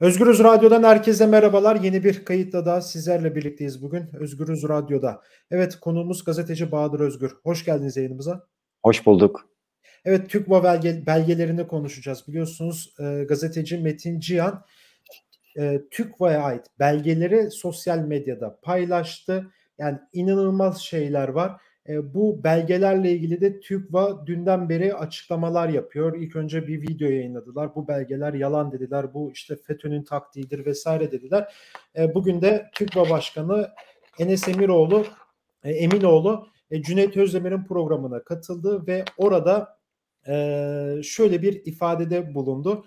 Özgürüz Radyo'dan herkese merhabalar. Yeni bir kayıtla da sizlerle birlikteyiz bugün. Özgürüz Radyo'da. Evet konuğumuz gazeteci Bahadır Özgür. Hoş geldiniz yayınımıza. Hoş bulduk. Evet TÜGVA belge, belgelerini konuşacağız. Biliyorsunuz e, gazeteci Metin Cihan e, TÜGVA'ya ait belgeleri sosyal medyada paylaştı. Yani inanılmaz şeyler var. E, bu belgelerle ilgili de TÜGVA dünden beri açıklamalar yapıyor. İlk önce bir video yayınladılar. Bu belgeler yalan dediler. Bu işte FETÖ'nün taktiğidir vesaire dediler. E, bugün de TÜGVA Başkanı Enes Emiroğlu, e, Eminoğlu e, Cüneyt Özdemir'in programına katıldı ve orada e, şöyle bir ifadede bulundu.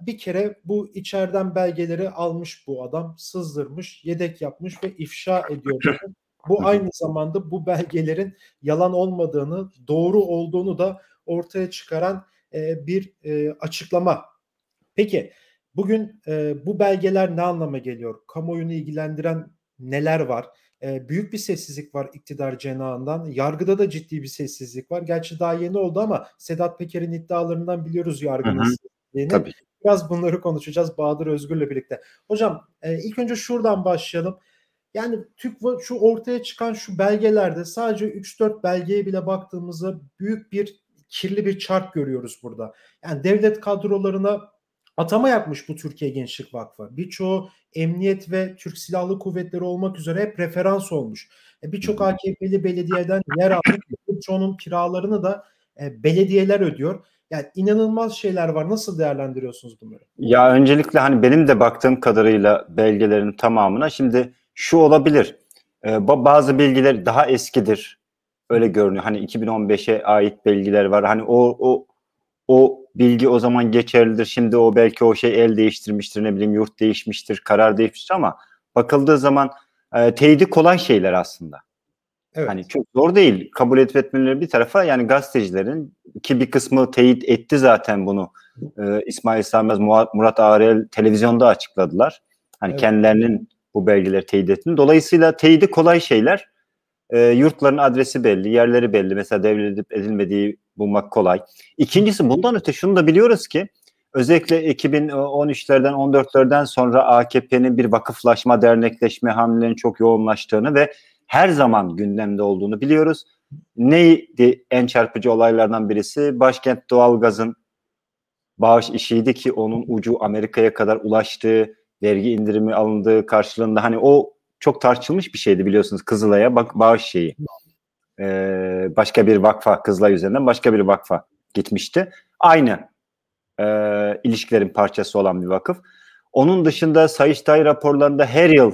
Bir kere bu içeriden belgeleri almış bu adam, sızdırmış, yedek yapmış ve ifşa ediyor. Bu aynı zamanda bu belgelerin yalan olmadığını, doğru olduğunu da ortaya çıkaran e, bir e, açıklama. Peki bugün e, bu belgeler ne anlama geliyor? Kamuoyunu ilgilendiren neler var? E, büyük bir sessizlik var iktidar cenahından. Yargıda da ciddi bir sessizlik var. Gerçi daha yeni oldu ama Sedat Peker'in iddialarından biliyoruz yargının sessizliğini. Tabii. Biraz bunları konuşacağız Bahadır Özgür'le birlikte. Hocam e, ilk önce şuradan başlayalım. Yani Türk şu ortaya çıkan şu belgelerde sadece 3-4 belgeye bile baktığımızda büyük bir kirli bir çark görüyoruz burada. Yani devlet kadrolarına atama yapmış bu Türkiye Gençlik Vakfı. Birçoğu emniyet ve Türk Silahlı Kuvvetleri olmak üzere hep referans olmuş. E, Birçok AKP'li belediyeden yer almış. Birçoğunun kiralarını da e, belediyeler ödüyor. Yani inanılmaz şeyler var. Nasıl değerlendiriyorsunuz bunları? Ya öncelikle hani benim de baktığım kadarıyla belgelerin tamamına şimdi şu olabilir. E, bazı bilgiler daha eskidir. Öyle görünüyor. Hani 2015'e ait bilgiler var. Hani o o o bilgi o zaman geçerlidir. Şimdi o belki o şey el değiştirmiştir, ne bileyim yurt değişmiştir, karar değişmiştir ama bakıldığı zaman e, teyidi kolay şeyler aslında. Evet. Hani çok zor değil. Kabul etmetmeleri bir tarafa yani gazetecilerin ki bir kısmı teyit etti zaten bunu. E, İsmail Sönmez, Murat Ağrel televizyonda açıkladılar. Hani evet. kendilerinin bu belgeleri teyit ettiğini. Dolayısıyla teyidi kolay şeyler. E, yurtların adresi belli, yerleri belli. Mesela devredip edilmediği bulmak kolay. İkincisi bundan öte şunu da biliyoruz ki özellikle 2013'lerden 14'lerden sonra AKP'nin bir vakıflaşma, dernekleşme hamlelerinin çok yoğunlaştığını ve her zaman gündemde olduğunu biliyoruz. Neydi en çarpıcı olaylardan birisi? Başkent doğalgazın bağış işiydi ki onun ucu Amerika'ya kadar ulaştığı vergi indirimi alındığı karşılığında hani o çok tartışılmış bir şeydi biliyorsunuz Kızılay'a bak bağış şeyi. Ee, başka bir vakfa Kızılay üzerinden başka bir vakfa gitmişti. Aynı e, ilişkilerin parçası olan bir vakıf. Onun dışında Sayıştay raporlarında her yıl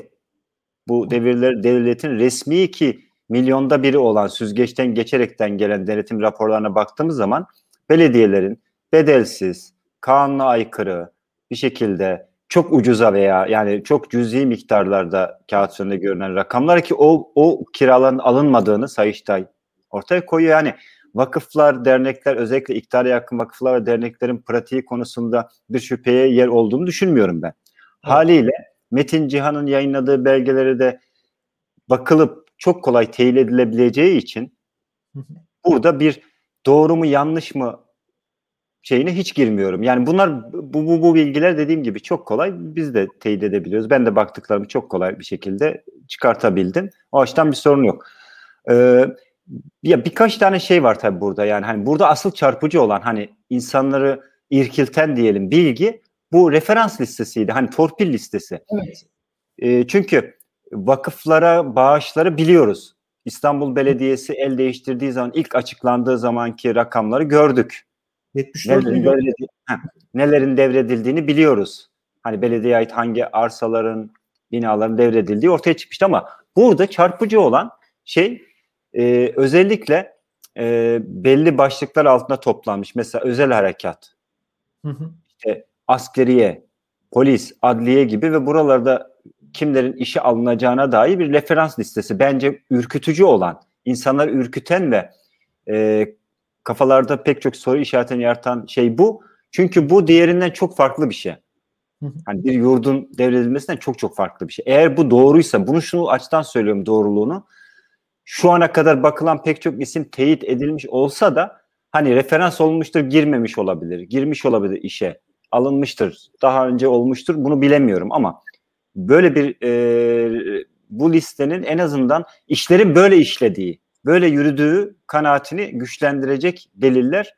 bu devirler devletin resmi ki milyonda biri olan süzgeçten geçerekten gelen denetim raporlarına baktığımız zaman belediyelerin bedelsiz, kanuna aykırı bir şekilde çok ucuza veya yani çok cüzi miktarlarda kağıt üzerinde görünen rakamlar ki o, o kiraların alınmadığını Sayıştay ortaya koyuyor. Yani vakıflar, dernekler özellikle iktidara yakın vakıflar ve derneklerin pratiği konusunda bir şüpheye yer olduğunu düşünmüyorum ben. Evet. Haliyle Metin Cihan'ın yayınladığı belgeleri de bakılıp çok kolay teyit edilebileceği için burada bir doğru mu yanlış mı şeyine hiç girmiyorum. Yani bunlar bu, bu, bu bilgiler dediğim gibi çok kolay. Biz de teyit edebiliyoruz. Ben de baktıklarımı çok kolay bir şekilde çıkartabildim. O açıdan bir sorun yok. Ee, ya birkaç tane şey var tabii burada. Yani hani burada asıl çarpıcı olan hani insanları irkilten diyelim bilgi bu referans listesiydi. Hani torpil listesi. Evet. E, çünkü vakıflara bağışları biliyoruz. İstanbul Belediyesi el değiştirdiği zaman ilk açıklandığı zamanki rakamları gördük. 74 nelerin, devredil, nelerin devredildiğini biliyoruz. Hani belediye ait hangi arsaların, binaların devredildiği ortaya çıkmıştı ama burada çarpıcı olan şey e, özellikle e, belli başlıklar altında toplanmış. Mesela özel harekat, hı hı. işte askeriye, polis, adliye gibi ve buralarda kimlerin işe alınacağına dair bir referans listesi. Bence ürkütücü olan, insanları ürküten ve e, kafalarda pek çok soru işaretini yaratan şey bu. Çünkü bu diğerinden çok farklı bir şey. Hani bir yurdun devredilmesinden çok çok farklı bir şey. Eğer bu doğruysa, bunu şunu açıdan söylüyorum doğruluğunu. Şu ana kadar bakılan pek çok isim teyit edilmiş olsa da hani referans olmuştur girmemiş olabilir, girmiş olabilir işe. alınmıştır. Daha önce olmuştur. Bunu bilemiyorum ama böyle bir e, bu listenin en azından işlerin böyle işlediği, böyle yürüdüğü kanaatini güçlendirecek deliller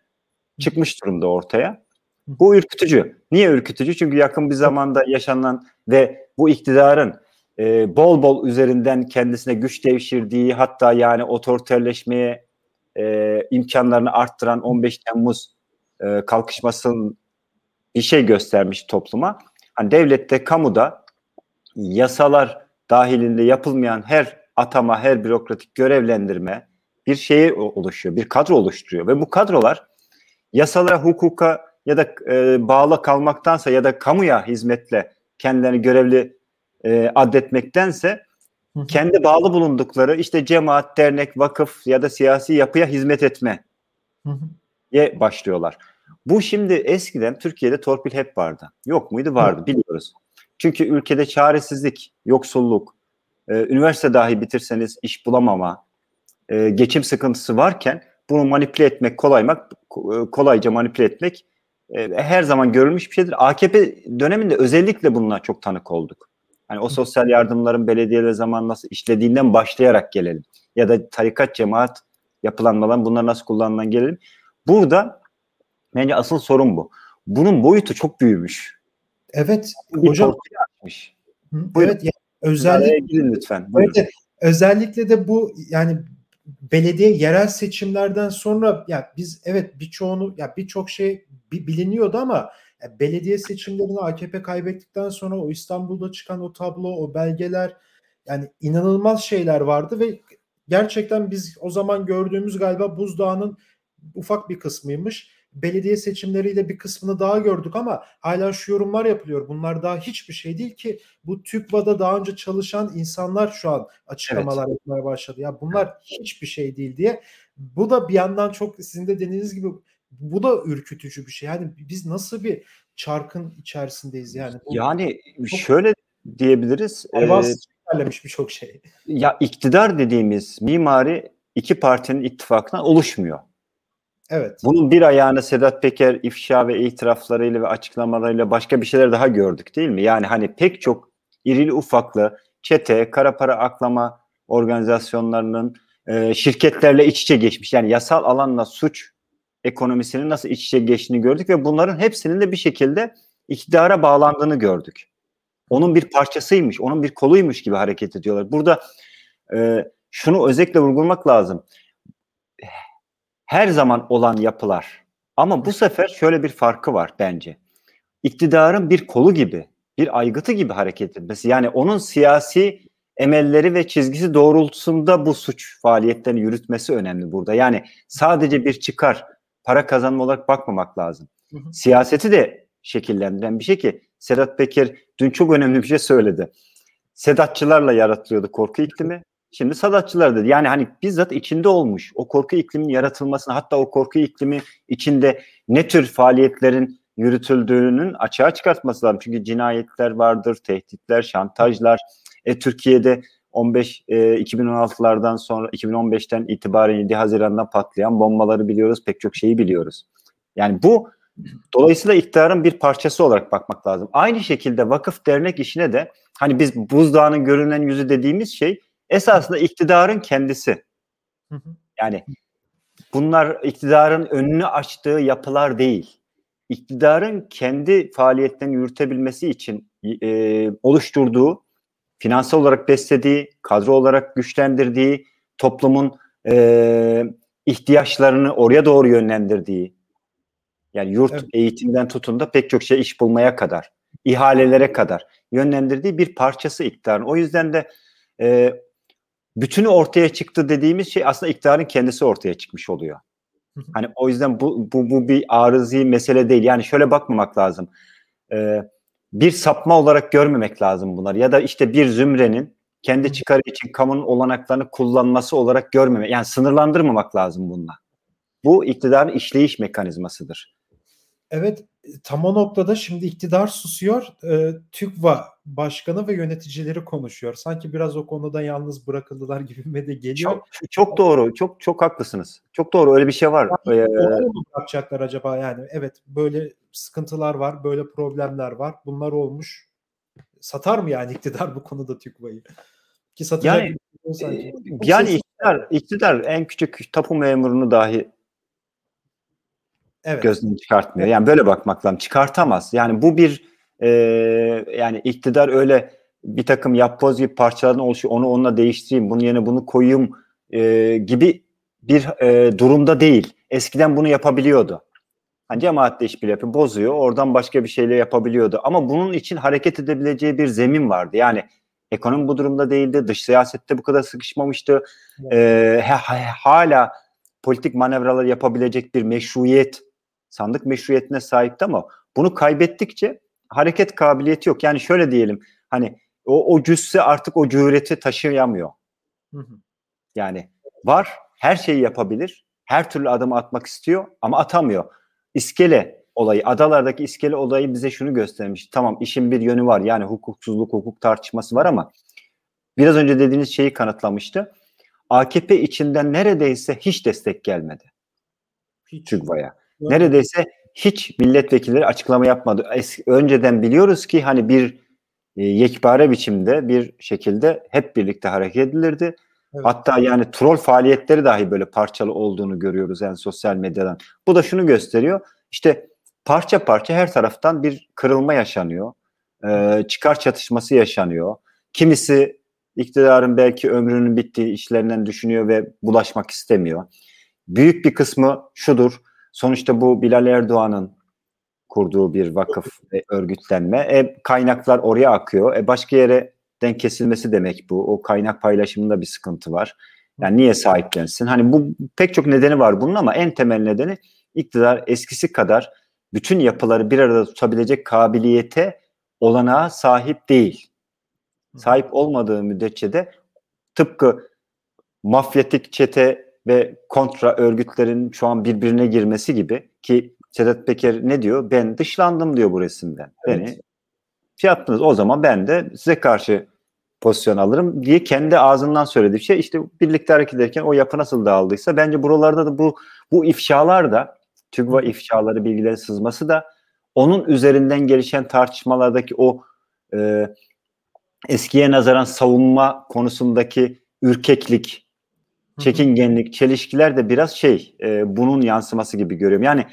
çıkmış durumda ortaya. Bu ürkütücü. Niye ürkütücü? Çünkü yakın bir zamanda yaşanan ve bu iktidarın e, bol bol üzerinden kendisine güç devşirdiği hatta yani otoriterleşmeye e, imkanlarını arttıran 15 Temmuz e, kalkışmasının bir şey göstermiş topluma. Hani devlette, kamuda yasalar dahilinde yapılmayan her atama, her bürokratik görevlendirme bir şeyi oluşuyor, bir kadro oluşturuyor ve bu kadrolar yasalara, hukuka ya da e, bağlı kalmaktansa ya da kamuya hizmetle kendilerini görevli e, adetmektense kendi bağlı bulundukları işte cemaat, dernek, vakıf ya da siyasi yapıya hizmet etme ye başlıyorlar. Bu şimdi eskiden Türkiye'de torpil hep vardı. Yok muydu? Vardı biliyoruz. Çünkü ülkede çaresizlik, yoksulluk, e, üniversite dahi bitirseniz iş bulamama, e, geçim sıkıntısı varken bunu manipüle etmek, kolaymak, e, kolayca manipüle etmek e, her zaman görülmüş bir şeydir. AKP döneminde özellikle bununla çok tanık olduk. Hani o sosyal yardımların belediyeler zaman nasıl işlediğinden başlayarak gelelim. Ya da tarikat, cemaat yapılanmadan bunlar nasıl kullanılan gelelim. Burada bence asıl sorun bu. Bunun boyutu çok büyümüş. Evet hocam. Açmış. evet yani özellikle lütfen. Evet, özellikle de bu yani belediye yerel seçimlerden sonra ya biz evet birçoğunu ya birçok şey biliniyordu ama ya belediye seçimlerini AKP kaybettikten sonra o İstanbul'da çıkan o tablo, o belgeler yani inanılmaz şeyler vardı ve gerçekten biz o zaman gördüğümüz galiba buzdağının ufak bir kısmıymış belediye seçimleriyle bir kısmını daha gördük ama hala şu yorumlar yapılıyor. Bunlar daha hiçbir şey değil ki bu TÜKVA'da daha önce çalışan insanlar şu an açıklamalar evet. yapmaya başladı. Ya bunlar hiçbir şey değil diye. Bu da bir yandan çok sizin de dediğiniz gibi bu da ürkütücü bir şey. Yani biz nasıl bir çarkın içerisindeyiz yani. Bu yani şöyle diyebiliriz. Ilerlemiş birçok şey. Ya iktidar dediğimiz mimari iki partinin ittifakından oluşmuyor. Evet. Bunun bir ayağını Sedat Peker ifşa ve itiraflarıyla ve açıklamalarıyla başka bir şeyler daha gördük değil mi? Yani hani pek çok irili ufaklı çete, kara para aklama organizasyonlarının e, şirketlerle iç içe geçmiş. Yani yasal alanla suç ekonomisinin nasıl iç içe geçtiğini gördük ve bunların hepsinin de bir şekilde iktidara bağlandığını gördük. Onun bir parçasıymış, onun bir koluymuş gibi hareket ediyorlar. Burada e, şunu özellikle vurgulamak lazım her zaman olan yapılar. Ama bu sefer şöyle bir farkı var bence. İktidarın bir kolu gibi, bir aygıtı gibi hareket etmesi. Yani onun siyasi emelleri ve çizgisi doğrultusunda bu suç faaliyetlerini yürütmesi önemli burada. Yani sadece bir çıkar, para kazanma olarak bakmamak lazım. Hı hı. Siyaseti de şekillendiren bir şey ki Sedat Peker dün çok önemli bir şey söyledi. Sedatçılarla yaratılıyordu korku iklimi. Şimdi Sadatçılar dedi. Yani hani bizzat içinde olmuş. O korku ikliminin yaratılmasına hatta o korku iklimi içinde ne tür faaliyetlerin yürütüldüğünün açığa çıkartması lazım. Çünkü cinayetler vardır, tehditler, şantajlar. E, Türkiye'de 15 e, 2016'lardan sonra 2015'ten itibaren 7 Haziran'dan patlayan bombaları biliyoruz, pek çok şeyi biliyoruz. Yani bu dolayısıyla iktidarın bir parçası olarak bakmak lazım. Aynı şekilde vakıf dernek işine de hani biz buzdağının görünen yüzü dediğimiz şey esasında iktidarın kendisi. Yani bunlar iktidarın önünü açtığı yapılar değil. İktidarın kendi faaliyetlerini yürütebilmesi için e, oluşturduğu, finansal olarak beslediği, kadro olarak güçlendirdiği, toplumun e, ihtiyaçlarını oraya doğru yönlendirdiği, yani yurt evet. eğitimden tutun da pek çok şey iş bulmaya kadar, ihalelere kadar yönlendirdiği bir parçası iktidarın. O yüzden de e, bütünü ortaya çıktı dediğimiz şey aslında iktidarın kendisi ortaya çıkmış oluyor. Hani o yüzden bu, bu, bu bir arızi mesele değil. Yani şöyle bakmamak lazım. Ee, bir sapma olarak görmemek lazım bunlar. Ya da işte bir zümrenin kendi çıkarı için kamunun olanaklarını kullanması olarak görmemek. Yani sınırlandırmamak lazım bununla. Bu iktidarın işleyiş mekanizmasıdır. Evet tam o noktada şimdi iktidar susuyor. E, TÜGVA başkanı ve yöneticileri konuşuyor. Sanki biraz o konuda yalnız bırakıldılar gibi de geliyor. Çok, çok doğru. Çok çok haklısınız. Çok doğru. Öyle bir şey var. Yani, ee, mu bırakacaklar acaba yani? Evet böyle sıkıntılar var, böyle problemler var. Bunlar olmuş. Satar mı yani iktidar bu konuda TÜGVA'yı? Ki satacak yani, sanki. Yani iktidar, iktidar en küçük tapu memurunu dahi evet. gözünü çıkartmıyor. Yani böyle bakmak lazım. Çıkartamaz. Yani bu bir e, yani iktidar öyle bir takım yapboz gibi parçalardan oluşuyor. Onu onunla değiştireyim. Bunun yerine bunu koyayım e, gibi bir e, durumda değil. Eskiden bunu yapabiliyordu. Hani cemaatle işbirliği yapıyor, bozuyor. Oradan başka bir şeyle yapabiliyordu. Ama bunun için hareket edebileceği bir zemin vardı. Yani ekonomi bu durumda değildi. Dış siyasette bu kadar sıkışmamıştı. Evet. Ee, hala politik manevralar yapabilecek bir meşruiyet sandık meşruiyetine sahipti ama bunu kaybettikçe hareket kabiliyeti yok. Yani şöyle diyelim hani o, o cüsse artık o cüreti taşıyamıyor. Hı hı. Yani var her şeyi yapabilir. Her türlü adımı atmak istiyor ama atamıyor. İskele olayı, adalardaki iskele olayı bize şunu göstermiş. Tamam işin bir yönü var. Yani hukuksuzluk, hukuk tartışması var ama biraz önce dediğiniz şeyi kanıtlamıştı. AKP içinden neredeyse hiç destek gelmedi. Hiç. TÜGVA'ya. Neredeyse hiç milletvekilleri açıklama yapmadı. Es- önceden biliyoruz ki hani bir e, yekpare biçimde bir şekilde hep birlikte hareket edilirdi. Evet. Hatta yani troll faaliyetleri dahi böyle parçalı olduğunu görüyoruz yani sosyal medyadan. Bu da şunu gösteriyor. İşte parça parça her taraftan bir kırılma yaşanıyor. Ee, çıkar çatışması yaşanıyor. Kimisi iktidarın belki ömrünün bittiği işlerinden düşünüyor ve bulaşmak istemiyor. Büyük bir kısmı şudur Sonuçta bu Bilal Erdoğan'ın kurduğu bir vakıf ve örgütlenme. E, kaynaklar oraya akıyor. E, başka yere denk kesilmesi demek bu. O kaynak paylaşımında bir sıkıntı var. Yani niye sahiplensin? Hani bu pek çok nedeni var bunun ama en temel nedeni iktidar eskisi kadar bütün yapıları bir arada tutabilecek kabiliyete olanağa sahip değil. Sahip olmadığı müddetçe de tıpkı mafyatik çete ve kontra örgütlerin şu an birbirine girmesi gibi ki Sedat Peker ne diyor? Ben dışlandım diyor bu resimden. Evet. Beni şey yaptınız. O zaman ben de size karşı pozisyon alırım diye kendi ağzından söylediği şey işte birlikte hareket ederken o yapı nasıl dağıldıysa bence buralarda da bu bu ifşalar da TÜGVA ifşaları bilgilerin sızması da onun üzerinden gelişen tartışmalardaki o e, eskiye nazaran savunma konusundaki ürkeklik çekingenlik, çelişkiler de biraz şey e, bunun yansıması gibi görüyorum. Yani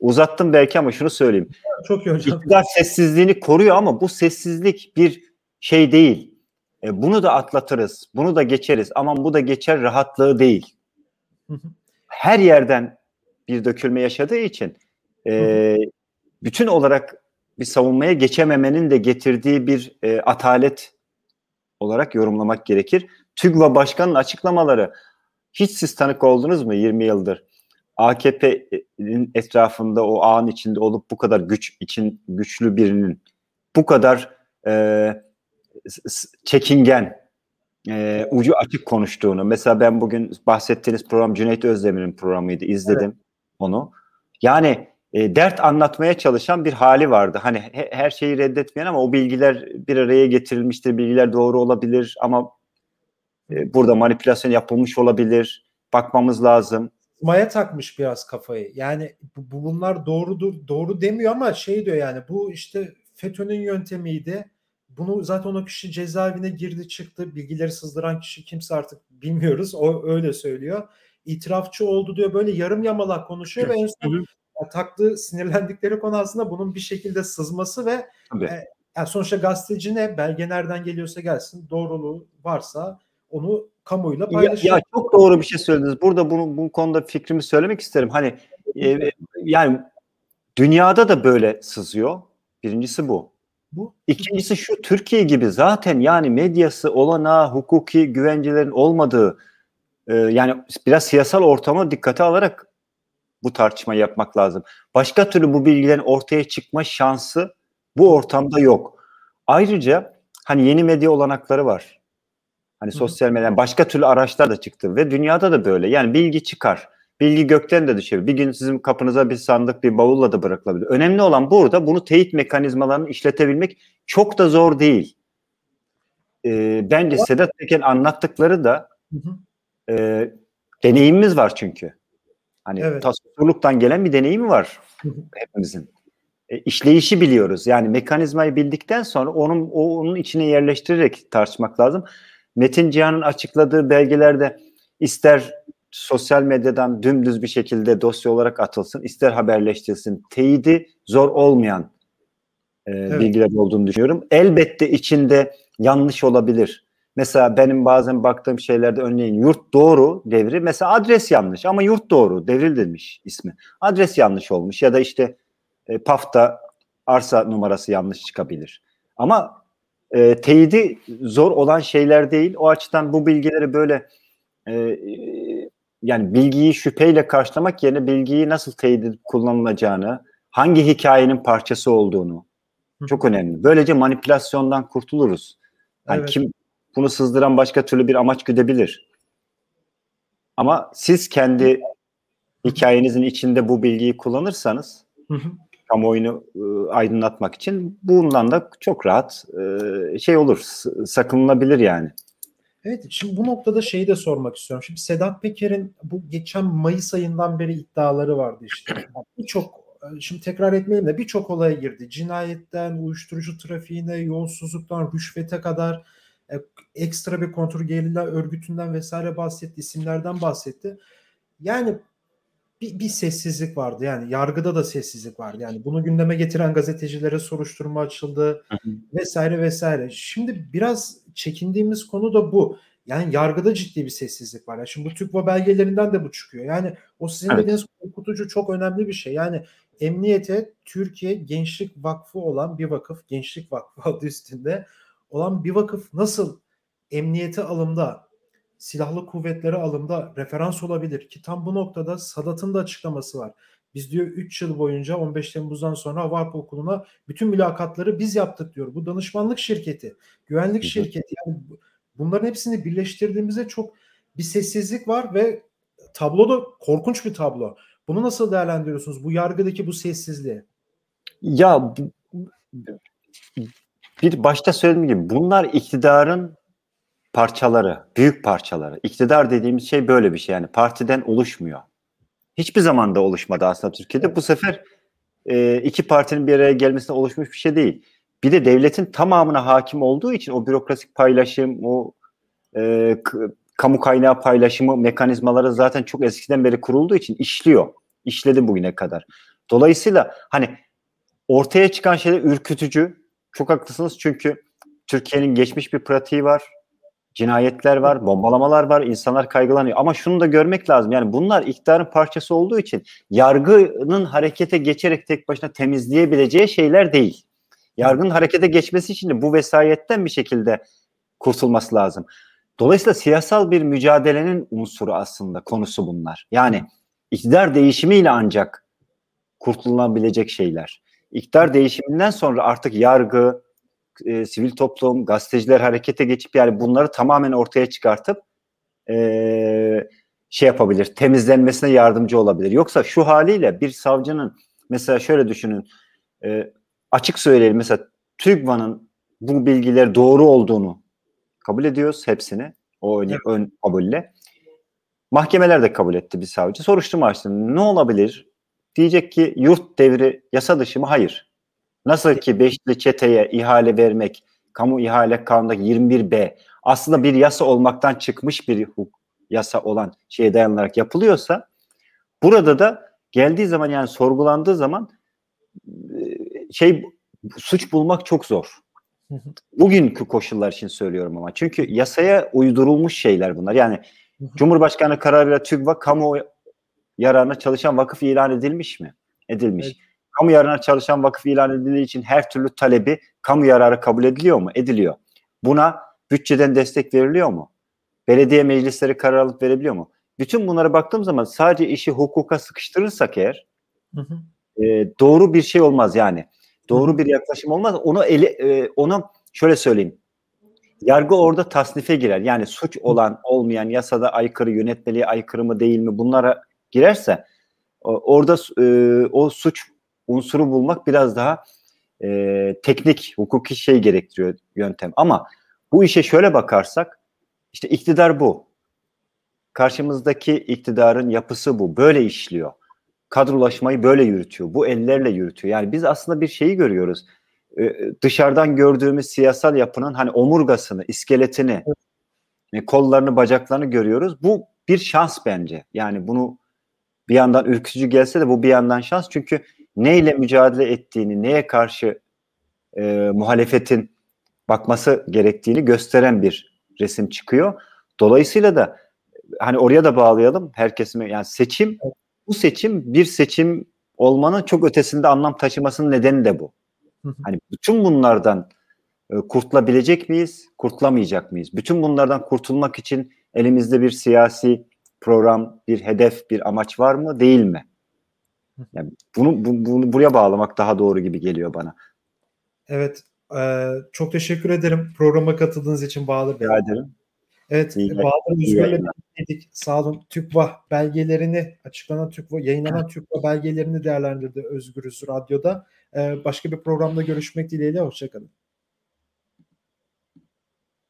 uzattım belki ama şunu söyleyeyim. Çok iyi hocam. İktidar sessizliğini koruyor ama bu sessizlik bir şey değil. E, bunu da atlatırız, bunu da geçeriz. Aman bu da geçer rahatlığı değil. Her yerden bir dökülme yaşadığı için e, bütün olarak bir savunmaya geçememenin de getirdiği bir e, atalet olarak yorumlamak gerekir. TÜGVA Başkanı'nın açıklamaları hiç siz tanık oldunuz mu 20 yıldır? AKP'nin etrafında o ağın içinde olup bu kadar güç için güçlü birinin bu kadar e, çekingen e, ucu açık konuştuğunu. Mesela ben bugün bahsettiğiniz program Cüneyt Özdemir'in programıydı. izledim evet. onu. Yani e, dert anlatmaya çalışan bir hali vardı. Hani he, her şeyi reddetmeyen ama o bilgiler bir araya getirilmiştir. Bilgiler doğru olabilir ama e, burada manipülasyon yapılmış olabilir. Bakmamız lazım. Maya takmış biraz kafayı. Yani bu, bunlar doğrudur, doğru demiyor ama şey diyor yani bu işte FETÖ'nün yöntemiydi. Bunu zaten o kişi cezaevine girdi çıktı. Bilgileri sızdıran kişi kimse artık bilmiyoruz. O öyle söylüyor. İtirafçı oldu diyor. Böyle yarım yamalak konuşuyor ve en son taktığı sinirlendikleri konu aslında bunun bir şekilde sızması ve e, yani sonuçta gazeteci ne belge nereden geliyorsa gelsin doğruluğu varsa onu kamuyla paylaşıyor. Ya, ya çok doğru bir şey söylediniz. Burada bunu bu konuda fikrimi söylemek isterim. Hani e, yani dünyada da böyle sızıyor. Birincisi bu. Bu. İkincisi şu Türkiye gibi zaten yani medyası olana hukuki güvencelerin olmadığı e, yani biraz siyasal ortamı dikkate alarak bu tartışmayı yapmak lazım. Başka türlü bu bilgilerin ortaya çıkma şansı bu ortamda yok. Ayrıca hani yeni medya olanakları var. Hani sosyal medya başka türlü araçlar da çıktı ve dünyada da böyle. Yani bilgi çıkar. bilgi gökten de düşebilir. Bir gün sizin kapınıza bir sandık bir bavulla da bırakılabilir. Önemli olan burada bunu teyit mekanizmalarını işletebilmek çok da zor değil. E, bence Sedat Peker'in anlattıkları da e, deneyimimiz var çünkü. Hani evet. tasavvurluktan gelen bir deneyimi var hepimizin. E, işleyişi biliyoruz. Yani mekanizmayı bildikten sonra onun onun içine yerleştirerek tartışmak lazım. Metin Cihan'ın açıkladığı belgelerde ister sosyal medyadan dümdüz bir şekilde dosya olarak atılsın, ister haberleştirilsin. Teyidi zor olmayan e, evet. bilgiler olduğunu düşünüyorum. Elbette içinde yanlış olabilir. Mesela benim bazen baktığım şeylerde örneğin yurt doğru devri mesela adres yanlış ama yurt doğru devrilmiş ismi. Adres yanlış olmuş ya da işte e, PAF'ta arsa numarası yanlış çıkabilir. Ama e, teyidi zor olan şeyler değil. O açıdan bu bilgileri böyle e, yani bilgiyi şüpheyle karşılamak yerine bilgiyi nasıl teyit kullanılacağını, hangi hikayenin parçası olduğunu çok önemli. Böylece manipülasyondan kurtuluruz. Yani evet. kim bunu sızdıran başka türlü bir amaç güdebilir. Ama siz kendi hikayenizin içinde bu bilgiyi kullanırsanız kamuoyunu e, aydınlatmak için bundan da çok rahat e, şey olur, sakınılabilir yani. Evet, şimdi bu noktada şeyi de sormak istiyorum. Şimdi Sedat Peker'in bu geçen Mayıs ayından beri iddiaları vardı işte. Birçok e, şimdi tekrar etmeyeyim de birçok olaya girdi. Cinayetten, uyuşturucu trafiğine, yolsuzluktan, rüşvete kadar e, ekstra bir kontrgerilla örgütünden vesaire bahsetti, isimlerden bahsetti. Yani bir, bir sessizlik vardı. Yani yargıda da sessizlik vardı. Yani bunu gündeme getiren gazetecilere soruşturma açıldı vesaire vesaire. Şimdi biraz çekindiğimiz konu da bu. Yani yargıda ciddi bir sessizlik var. Yani şimdi bu TÜKVA belgelerinden de bu çıkıyor. Yani o sizin evet. dediğiniz korkutucu çok önemli bir şey. Yani emniyete Türkiye Gençlik Vakfı olan bir vakıf, Gençlik Vakfı adı üstünde olan bir vakıf nasıl emniyete alımda silahlı kuvvetlere alımda referans olabilir ki tam bu noktada Sadat'ın da açıklaması var. Biz diyor 3 yıl boyunca 15 Temmuz'dan sonra Hava Okulu'na bütün mülakatları biz yaptık diyor. Bu danışmanlık şirketi, güvenlik şirketi yani bunların hepsini birleştirdiğimizde çok bir sessizlik var ve tablo da korkunç bir tablo. Bunu nasıl değerlendiriyorsunuz? Bu yargıdaki bu sessizliği. Ya bir başta söylediğim gibi bunlar iktidarın parçaları, büyük parçaları. İktidar dediğimiz şey böyle bir şey yani partiden oluşmuyor. Hiçbir zaman da oluşmadı aslında Türkiye'de. Bu sefer e, iki partinin bir araya gelmesine oluşmuş bir şey değil. Bir de devletin tamamına hakim olduğu için o bürokratik paylaşım, o e, kamu kaynağı paylaşımı mekanizmaları zaten çok eskiden beri kurulduğu için işliyor. İşledi bugüne kadar. Dolayısıyla hani ortaya çıkan şeyler ürkütücü. Çok haklısınız çünkü Türkiye'nin geçmiş bir pratiği var cinayetler var, bombalamalar var, insanlar kaygılanıyor. Ama şunu da görmek lazım. Yani bunlar iktidarın parçası olduğu için yargının harekete geçerek tek başına temizleyebileceği şeyler değil. Yargının harekete geçmesi için de bu vesayetten bir şekilde kurtulması lazım. Dolayısıyla siyasal bir mücadelenin unsuru aslında konusu bunlar. Yani iktidar değişimiyle ancak kurtulunabilecek şeyler. İktidar değişiminden sonra artık yargı, e, sivil toplum, gazeteciler harekete geçip yani bunları tamamen ortaya çıkartıp e, şey yapabilir, temizlenmesine yardımcı olabilir. Yoksa şu haliyle bir savcının mesela şöyle düşünün, e, açık söyleyelim mesela TÜGVA'nın bu bilgiler doğru olduğunu kabul ediyoruz hepsini o ön, evet. ön kabulle. Mahkemeler de kabul etti bir savcı. Soruşturma açtı. Ne olabilir? Diyecek ki yurt devri yasa dışı mı? Hayır. Nasıl ki beşli çeteye ihale vermek kamu ihale kanundaki 21B aslında bir yasa olmaktan çıkmış bir hukuk yasa olan şeye dayanarak yapılıyorsa burada da geldiği zaman yani sorgulandığı zaman şey suç bulmak çok zor. Bugünkü koşullar için söylüyorum ama. Çünkü yasaya uydurulmuş şeyler bunlar. Yani Cumhurbaşkanı kararıyla TÜGVA kamu yararına çalışan vakıf ilan edilmiş mi? Edilmiş. Evet kamu yararına çalışan vakıf ilan edildiği için her türlü talebi kamu yararı kabul ediliyor mu? Ediliyor. Buna bütçeden destek veriliyor mu? Belediye meclisleri karar alıp verebiliyor mu? Bütün bunlara baktığım zaman sadece işi hukuka sıkıştırırsak eğer hı hı. E, doğru bir şey olmaz yani. Doğru hı. bir yaklaşım olmaz. Onu eli, e, onu şöyle söyleyeyim. Yargı orada tasnife girer. Yani suç olan, olmayan, yasada aykırı, yönetmeliğe aykırı mı değil mi bunlara girerse orada e, o suç unsuru bulmak biraz daha e, teknik, hukuki şey gerektiriyor yöntem. Ama bu işe şöyle bakarsak işte iktidar bu. Karşımızdaki iktidarın yapısı bu. Böyle işliyor. Kadrolaşmayı böyle yürütüyor. Bu ellerle yürütüyor. Yani biz aslında bir şeyi görüyoruz. Ee, dışarıdan gördüğümüz siyasal yapının hani omurgasını, iskeletini, evet. kollarını, bacaklarını görüyoruz. Bu bir şans bence. Yani bunu bir yandan ürkütücü gelse de bu bir yandan şans. Çünkü neyle mücadele ettiğini, neye karşı e, muhalefetin bakması gerektiğini gösteren bir resim çıkıyor. Dolayısıyla da hani oraya da bağlayalım herkesin yani seçim bu seçim bir seçim olmanın çok ötesinde anlam taşımasının nedeni de bu. Hani bütün bunlardan e, kurtulabilecek miyiz, kurtulamayacak mıyız? Bütün bunlardan kurtulmak için elimizde bir siyasi program, bir hedef, bir amaç var mı, değil mi? Yani bunu, bu, bunu buraya bağlamak daha doğru gibi geliyor bana. Evet, e, çok teşekkür ederim programa katıldığınız için Bahadır Bey. Ederim. Evet, İyi Bahadır Üzgür'le birlikteydik. Sağ olun. TÜKVA belgelerini, açıklanan TÜKVA, yayınlanan TÜKVA belgelerini değerlendirdi Özgür Radyo'da. Ee, başka bir programda görüşmek dileğiyle. Hoşçakalın.